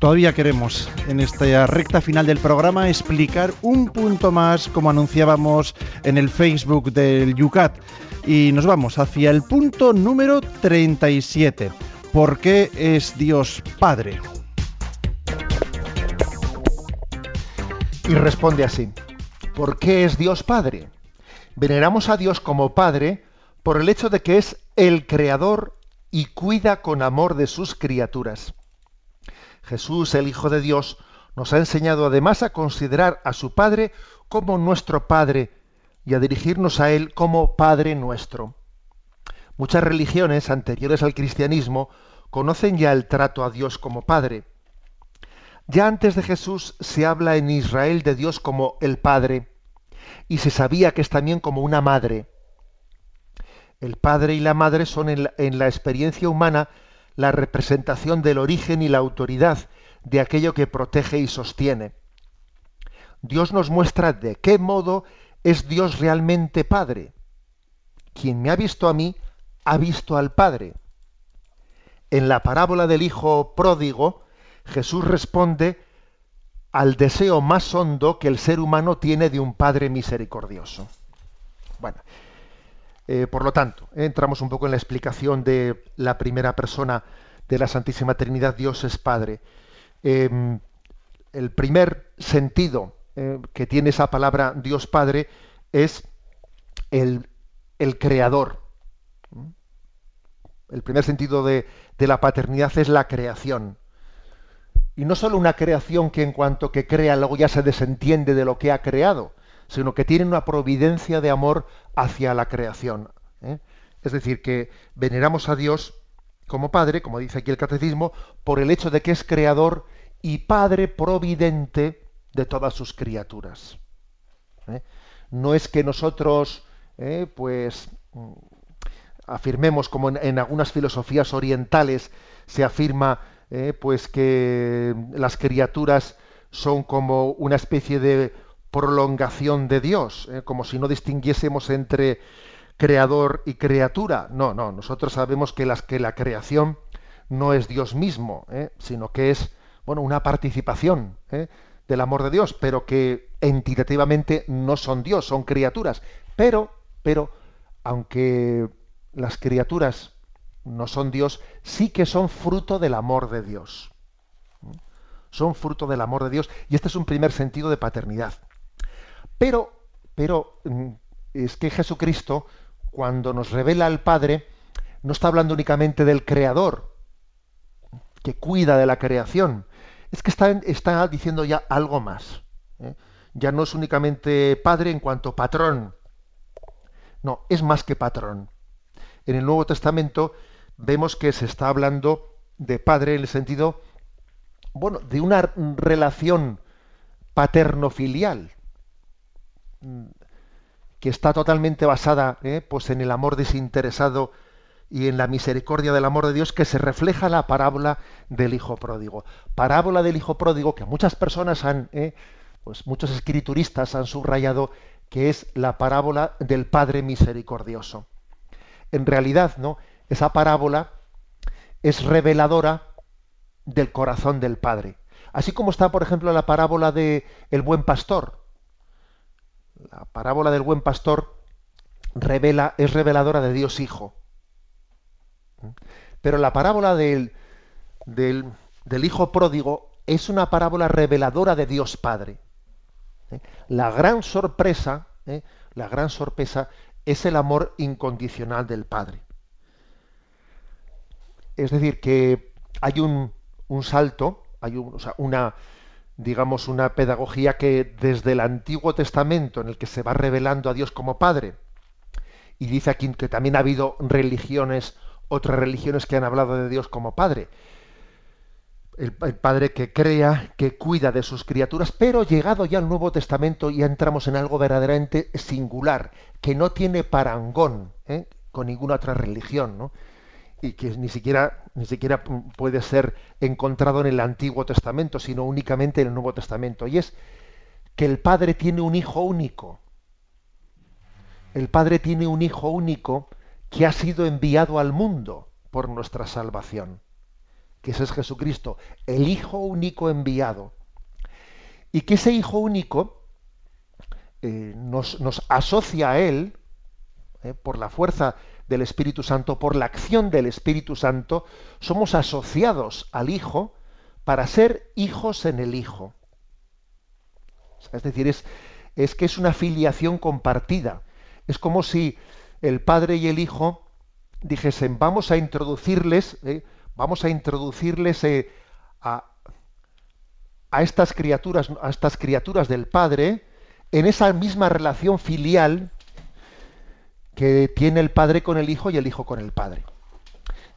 Todavía queremos, en esta recta final del programa, explicar un punto más, como anunciábamos en el Facebook del Yucat. Y nos vamos hacia el punto número 37. ¿Por qué es Dios Padre? Y responde así. ¿Por qué es Dios Padre? Veneramos a Dios como Padre por el hecho de que es el Creador y cuida con amor de sus criaturas. Jesús, el Hijo de Dios, nos ha enseñado además a considerar a su Padre como nuestro Padre y a dirigirnos a Él como Padre nuestro. Muchas religiones anteriores al cristianismo conocen ya el trato a Dios como Padre. Ya antes de Jesús se habla en Israel de Dios como el Padre y se sabía que es también como una madre. El Padre y la Madre son en la, en la experiencia humana la representación del origen y la autoridad de aquello que protege y sostiene. Dios nos muestra de qué modo es Dios realmente Padre. Quien me ha visto a mí, ha visto al Padre. En la parábola del Hijo pródigo, Jesús responde al deseo más hondo que el ser humano tiene de un Padre misericordioso. Bueno, eh, por lo tanto, entramos un poco en la explicación de la primera persona de la Santísima Trinidad, Dios es Padre. Eh, el primer sentido eh, que tiene esa palabra Dios Padre es el, el creador. El primer sentido de, de la paternidad es la creación. Y no solo una creación que en cuanto que crea luego ya se desentiende de lo que ha creado, sino que tiene una providencia de amor hacia la creación. ¿eh? Es decir, que veneramos a Dios como Padre, como dice aquí el Catecismo, por el hecho de que es creador y Padre providente de todas sus criaturas. ¿eh? No es que nosotros, ¿eh? pues, mm, afirmemos como en, en, algunas filosofías orientales se afirma, pues, que las criaturas son como una especie de prolongación de Dios, ¿eh? como si no distinguiésemos entre creador y criatura. No, no, nosotros sabemos que, las, que la creación no es Dios mismo, ¿eh? sino que es bueno, una participación ¿eh? del amor de Dios, pero que entitativamente no son Dios, son criaturas. Pero, pero, aunque las criaturas no son Dios, sí que son fruto del amor de Dios. Son fruto del amor de Dios. Y este es un primer sentido de paternidad. Pero, pero mm, es que Jesucristo, cuando nos revela al Padre, no está hablando únicamente del Creador, que cuida de la creación. Es que está, diciendo ya algo más. ¿eh? Ya no es únicamente Padre en cuanto patrón. No, es más que patrón. En el Nuevo Testamento vemos que se está hablando de Padre en el sentido, bueno, de una relación paterno-filial que está totalmente basada ¿eh? pues en el amor desinteresado y en la misericordia del amor de Dios que se refleja la parábola del Hijo Pródigo. Parábola del Hijo Pródigo que muchas personas han, ¿eh? pues muchos escrituristas han subrayado que es la parábola del Padre misericordioso. En realidad, ¿no? Esa parábola es reveladora del corazón del Padre. Así como está, por ejemplo, la parábola de el buen pastor, la parábola del buen pastor revela, es reveladora de Dios Hijo. Pero la parábola del, del, del, Hijo pródigo es una parábola reveladora de Dios Padre. ¿Eh? La gran sorpresa, ¿eh? la gran sorpresa es el amor incondicional del Padre. Es decir, que hay un, un salto, hay un, o sea, una, digamos, una pedagogía que desde el Antiguo Testamento, en el que se va revelando a Dios como Padre, y dice aquí que también ha habido religiones, otras religiones que han hablado de Dios como Padre, el, Padre que crea, que cuida de sus criaturas, pero llegado ya al Nuevo Testamento ya entramos en algo verdaderamente singular, que no tiene parangón ¿eh? con ninguna otra religión, ¿no? Y que ni siquiera, ni siquiera puede ser encontrado en el Antiguo Testamento, sino únicamente en el Nuevo Testamento. Y es que el Padre tiene un Hijo único. El Padre tiene un Hijo único que ha sido enviado al mundo por nuestra salvación. que ese es Jesucristo, el Hijo único enviado. Y que ese Hijo único eh, nos, asocia a Él, eh, por la fuerza del Espíritu Santo, por la acción del Espíritu Santo, somos asociados al Hijo para ser hijos en el Hijo. Es decir, es, que es una filiación compartida. Es como si el Padre y el Hijo dijesen, vamos a introducirles, eh, vamos a introducirles eh, a, estas criaturas, a estas criaturas del Padre, en esa misma relación filial que tiene el Padre con el Hijo y el Hijo con el Padre.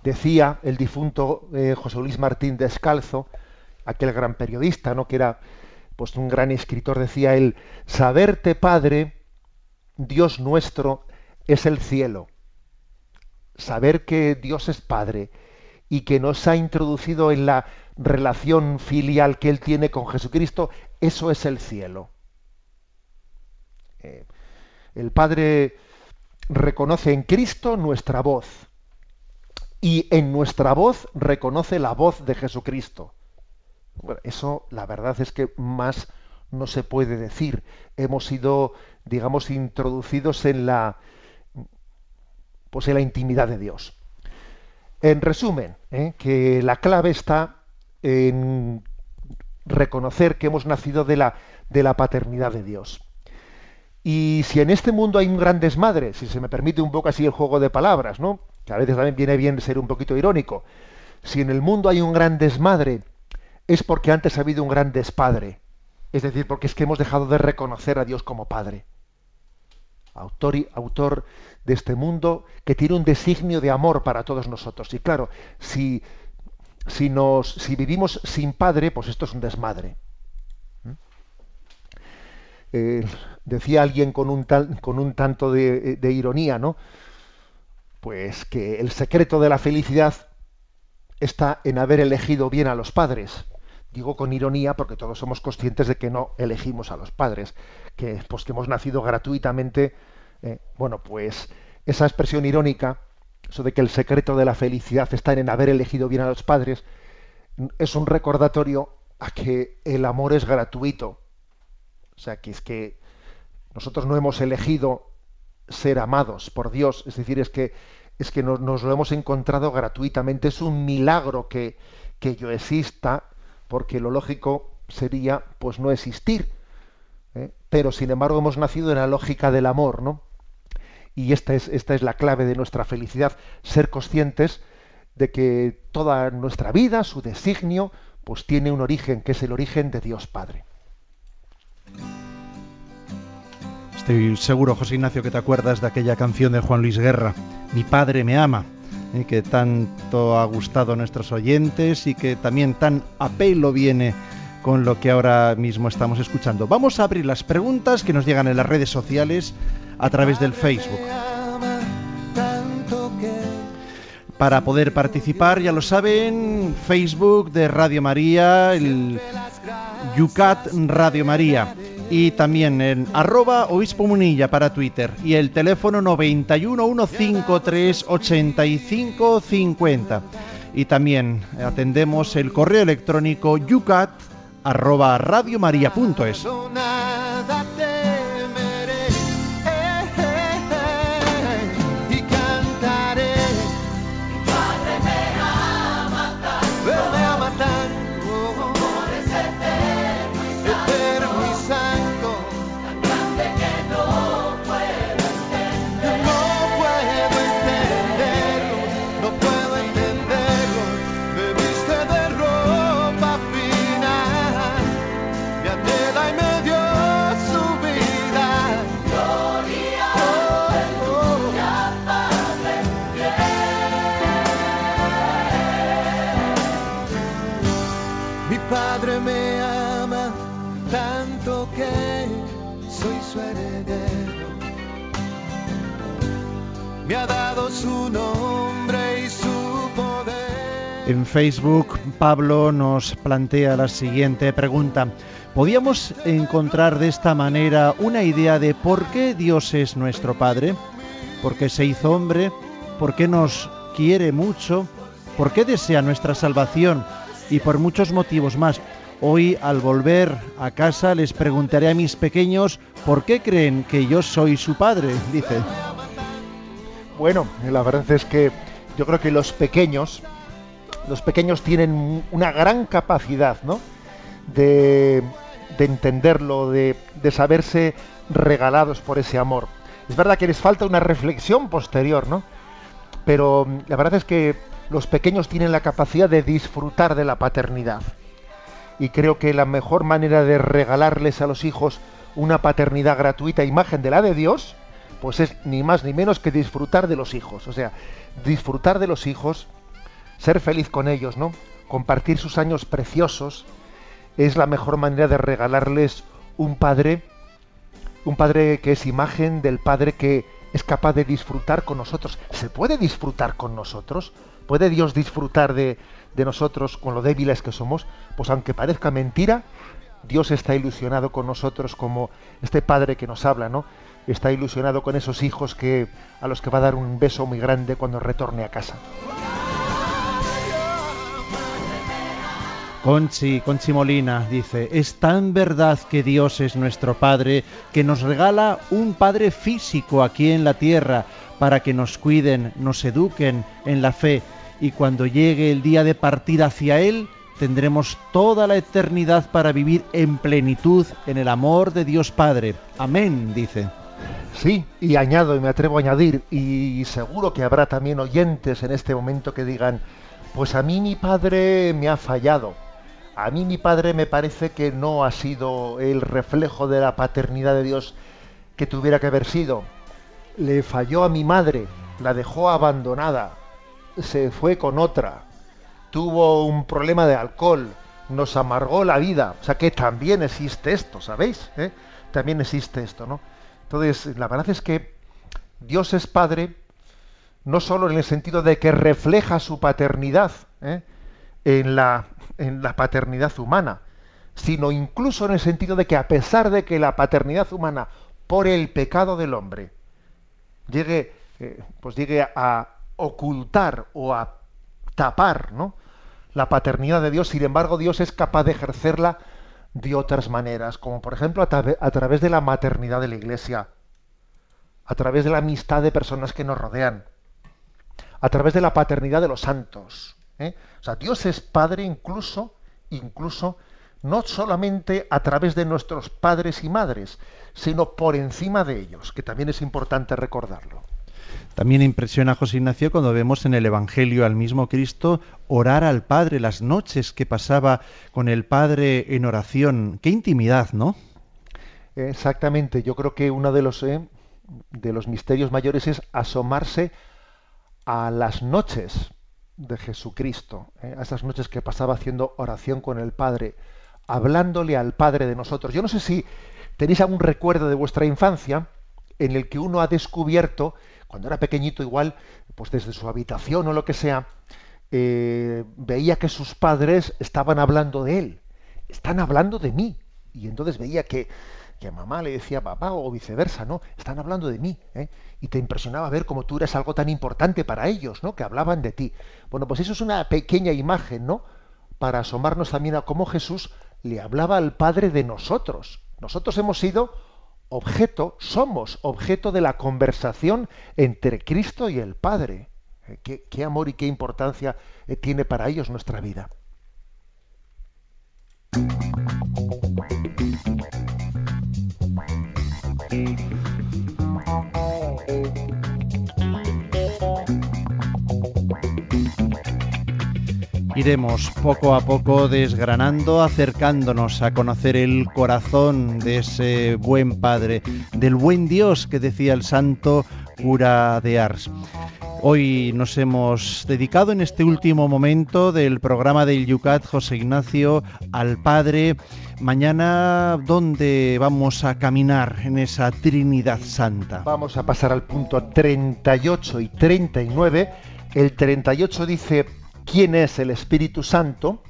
Decía el difunto eh, José Luis Martín Descalzo, aquel gran periodista, ¿no? que era pues un gran escritor, decía él, saberte Padre, Dios nuestro, es el cielo. Saber que Dios es Padre y que nos ha introducido en la relación filial que Él tiene con Jesucristo, eso es el cielo. Eh, el Padre reconoce en Cristo nuestra voz y en nuestra voz reconoce la voz de Jesucristo. Eso la verdad es que más no se puede decir. Hemos sido, digamos, introducidos en la, pues en la intimidad de Dios. En resumen, ¿eh? que la clave está en reconocer que hemos nacido de la, de la paternidad de Dios. Y si en este mundo hay un gran desmadre, si se me permite un poco así el juego de palabras, ¿no? que a veces también viene bien ser un poquito irónico, si en el mundo hay un gran desmadre, es porque antes ha habido un gran despadre. Es decir, porque es que hemos dejado de reconocer a Dios como Padre. Autor, y, autor de este mundo que tiene un designio de amor para todos nosotros. Y claro, si, si, nos, si vivimos sin Padre, pues esto es un desmadre. Eh, decía alguien con un, con un tanto de, de, ironía, ¿no? Pues que el secreto de la felicidad está en haber elegido bien a los padres. Digo con ironía porque todos somos conscientes de que no elegimos a los padres, que, pues, que hemos nacido gratuitamente. Eh, bueno, pues esa expresión irónica, eso de que el secreto de la felicidad está en haber elegido bien a los padres, es un recordatorio a que el amor es gratuito o sea, que es que nosotros no hemos elegido ser amados por Dios, es decir, es que, es que nos, lo hemos encontrado gratuitamente, es un milagro que, que yo exista, porque lo lógico sería pues no existir, ¿eh? pero sin embargo hemos nacido en la lógica del amor, ¿no? Y esta es, esta es la clave de nuestra felicidad, ser conscientes de que toda nuestra vida, su designio, pues tiene un origen, que es el origen de Dios Padre. Estoy seguro, José Ignacio, que te acuerdas de aquella canción de Juan Luis Guerra, Mi padre me ama, eh, que tanto ha gustado a nuestros oyentes y que también tan a pelo viene con lo que ahora mismo estamos escuchando. Vamos a abrir las preguntas que nos llegan en las redes sociales a través del Facebook. Para poder participar, ya lo saben, Facebook de Radio María, el Yucat Radio María y también en arroba obispo munilla para Twitter y el teléfono 91 153 85 50 y también atendemos el correo electrónico yucat arroba radiomaria.es. En Facebook, Pablo nos plantea la siguiente pregunta. ¿Podíamos encontrar de esta manera una idea de por qué Dios es nuestro Padre? ¿Por qué se hizo hombre? ¿Por qué nos quiere mucho? por qué desea nuestra salvación y por muchos motivos más. Hoy, al volver a casa, les preguntaré a mis pequeños por qué creen que yo soy su padre, <laughs> dice. Bueno, la verdad es que yo creo que los pequeños, los pequeños tienen una gran capacidad, ¿no? De, de entenderlo, de, de saberse regalados por ese amor. Es verdad que les falta una reflexión posterior, ¿no? Pero mm, la verdad es que los pequeños tienen la capacidad de disfrutar de la paternidad. Y creo que la mejor manera de regalarles a los hijos una paternidad gratuita, imagen de la de Dios, pues es ni más ni menos que disfrutar de los hijos. O sea, disfrutar de los hijos, ser feliz con ellos, ¿no? Compartir sus años preciosos, es la mejor manera de regalarles un padre, un padre que es imagen del padre que es capaz de disfrutar con nosotros. ¿Se puede disfrutar con nosotros? ¿Puede Dios disfrutar de, de nosotros con lo débiles que somos? Pues aunque parezca mentira, Dios está ilusionado con nosotros como este padre que nos habla, ¿no? Está ilusionado con esos hijos que a los que va a dar un beso muy grande cuando retorne a casa. Conchi, Conchi Molina dice, es tan verdad que Dios es nuestro Padre que nos regala un Padre físico aquí en la tierra para que nos cuiden, nos eduquen en la fe y cuando llegue el día de partida hacia Él tendremos toda la eternidad para vivir en plenitud en el amor de Dios Padre. Amén, dice. Sí, y añado y me atrevo a añadir, y seguro que habrá también oyentes en este momento que digan, pues a mí mi padre me ha fallado a mí mi padre me parece que no ha sido el reflejo de la paternidad de Dios que tuviera que haber sido. Le falló a mi madre, la dejó abandonada, se fue con otra, tuvo un problema de alcohol, nos amargó la vida. O sea que también existe esto, ¿sabéis? ¿Eh? También existe esto, ¿no? Entonces, la verdad es que Dios es Padre no solo en el sentido de que refleja su paternidad ¿eh? en la en la paternidad humana, sino incluso en el sentido de que a pesar de que la paternidad humana por el pecado del hombre llegue, eh, pues llegue a ocultar o a tapar ¿no? la paternidad de Dios, sin embargo Dios es capaz de ejercerla de otras maneras, como por ejemplo a, través de la maternidad de la Iglesia, a través de la amistad de personas que nos rodean, a través de la paternidad de los santos. ¿eh? O sea, Dios es Padre incluso, incluso, no solamente a través de nuestros padres y madres, sino por encima de ellos, que también es importante recordarlo. También impresiona a José Ignacio cuando vemos en el Evangelio al mismo Cristo orar al Padre, las noches que pasaba con el Padre en oración. Qué intimidad, ¿no? Exactamente. Yo creo que uno de los, eh, de los misterios mayores es asomarse a las noches de Jesucristo, ¿eh? a esas noches que pasaba haciendo oración con el Padre, hablándole al Padre de nosotros. Yo no sé si tenéis algún recuerdo de vuestra infancia en el que uno ha descubierto, cuando era pequeñito igual, pues desde su habitación o lo que sea, eh, veía que sus padres estaban hablando de él, están hablando de mí. Y entonces veía que, que mamá le decía papá o viceversa, ¿no? Están hablando de mí. ¿eh? y te impresionaba ver cómo tú eres algo tan importante para ellos, ¿no? Que hablaban de ti. Bueno, pues eso es una pequeña imagen, ¿no? Para asomarnos también a cómo Jesús le hablaba al Padre de nosotros. Nosotros hemos sido objeto, somos objeto de la conversación entre Cristo y el Padre. Eh, ¿Qué, qué amor y qué importancia eh, tiene para ellos nuestra vida? Iremos poco a poco desgranando, acercándonos a conocer el corazón de ese buen Padre, del buen Dios que decía el santo cura de Ars. Hoy nos hemos dedicado en este último momento del programa del Yucat José Ignacio al Padre. Mañana, ¿dónde vamos a caminar en esa Trinidad Santa? Vamos a pasar al punto 38 y 39. El 38 dice, quién es el Espíritu Santo.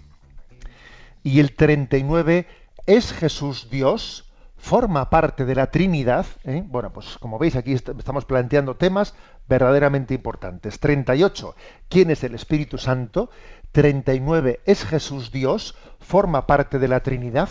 Y el 39 es Jesús Dios, forma parte de la Trinidad, ¿eh? bueno, pues como veis aquí estamos planteando temas verdaderamente importantes. 38, ¿quién es el Espíritu Santo? 39, ¿es Jesús Dios? ¿Forma parte de la Trinidad?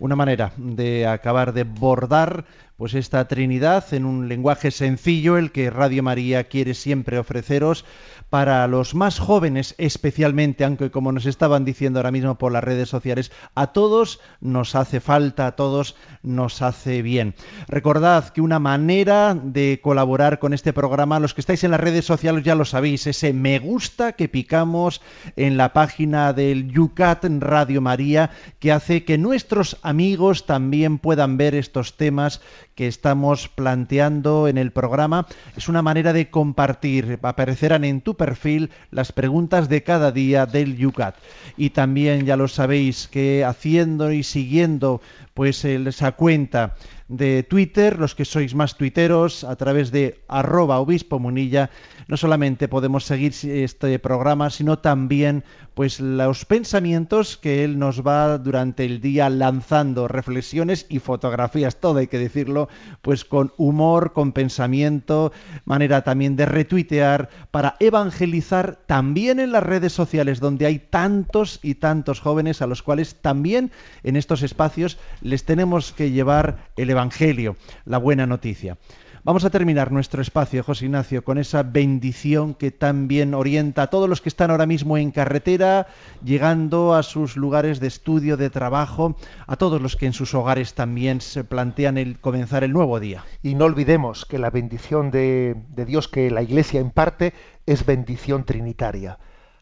Una manera de acabar de bordar pues esta Trinidad en un lenguaje sencillo, el que Radio María quiere siempre ofreceros para los más jóvenes especialmente, aunque como nos estaban diciendo ahora mismo por las redes sociales, a todos nos hace falta, a todos nos hace bien. Recordad que una manera de colaborar con este programa, los que estáis en las redes sociales ya lo sabéis, ese me gusta que picamos en la página del Yucat Radio María, que hace que nuestros amigos también puedan ver estos temas que estamos planteando en el programa. Es una manera de compartir. Aparecerán en tu perfil las preguntas de cada día del Yucat. Y también ya lo sabéis que haciendo y siguiendo pues esa cuenta de Twitter, los que sois más tuiteros, a través de arroba obispo munilla, no solamente podemos seguir este programa, sino también pues los pensamientos que él nos va durante el día lanzando, reflexiones y fotografías, todo hay que decirlo, pues con humor, con pensamiento, manera también de retuitear para evangelizar también en las redes sociales donde hay tantos y tantos jóvenes a los cuales también en estos espacios les tenemos que llevar el evangelio, la buena noticia. Vamos a terminar nuestro espacio, José Ignacio, con esa bendición que también orienta a todos los que están ahora mismo en carretera, llegando a sus lugares de estudio, de trabajo, a todos los que en sus hogares también se plantean el comenzar el nuevo día. Y no olvidemos que la bendición de, de Dios que la Iglesia imparte es bendición trinitaria.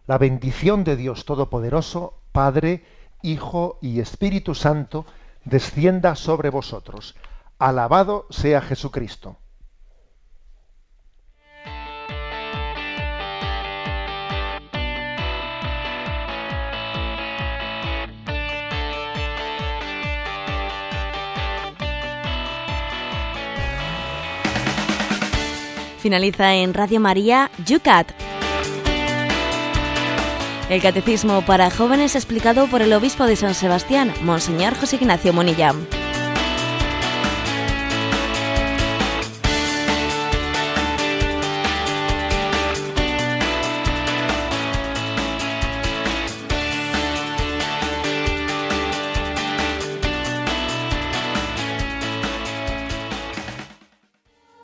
La bendición de Dios Todopoderoso, Padre, Hijo y Espíritu Santo, descienda sobre vosotros. Alabado sea Jesucristo. Finaliza en Radio María Yucat. El Catecismo para Jóvenes explicado por el Obispo de San Sebastián, Monseñor José Ignacio Monilla.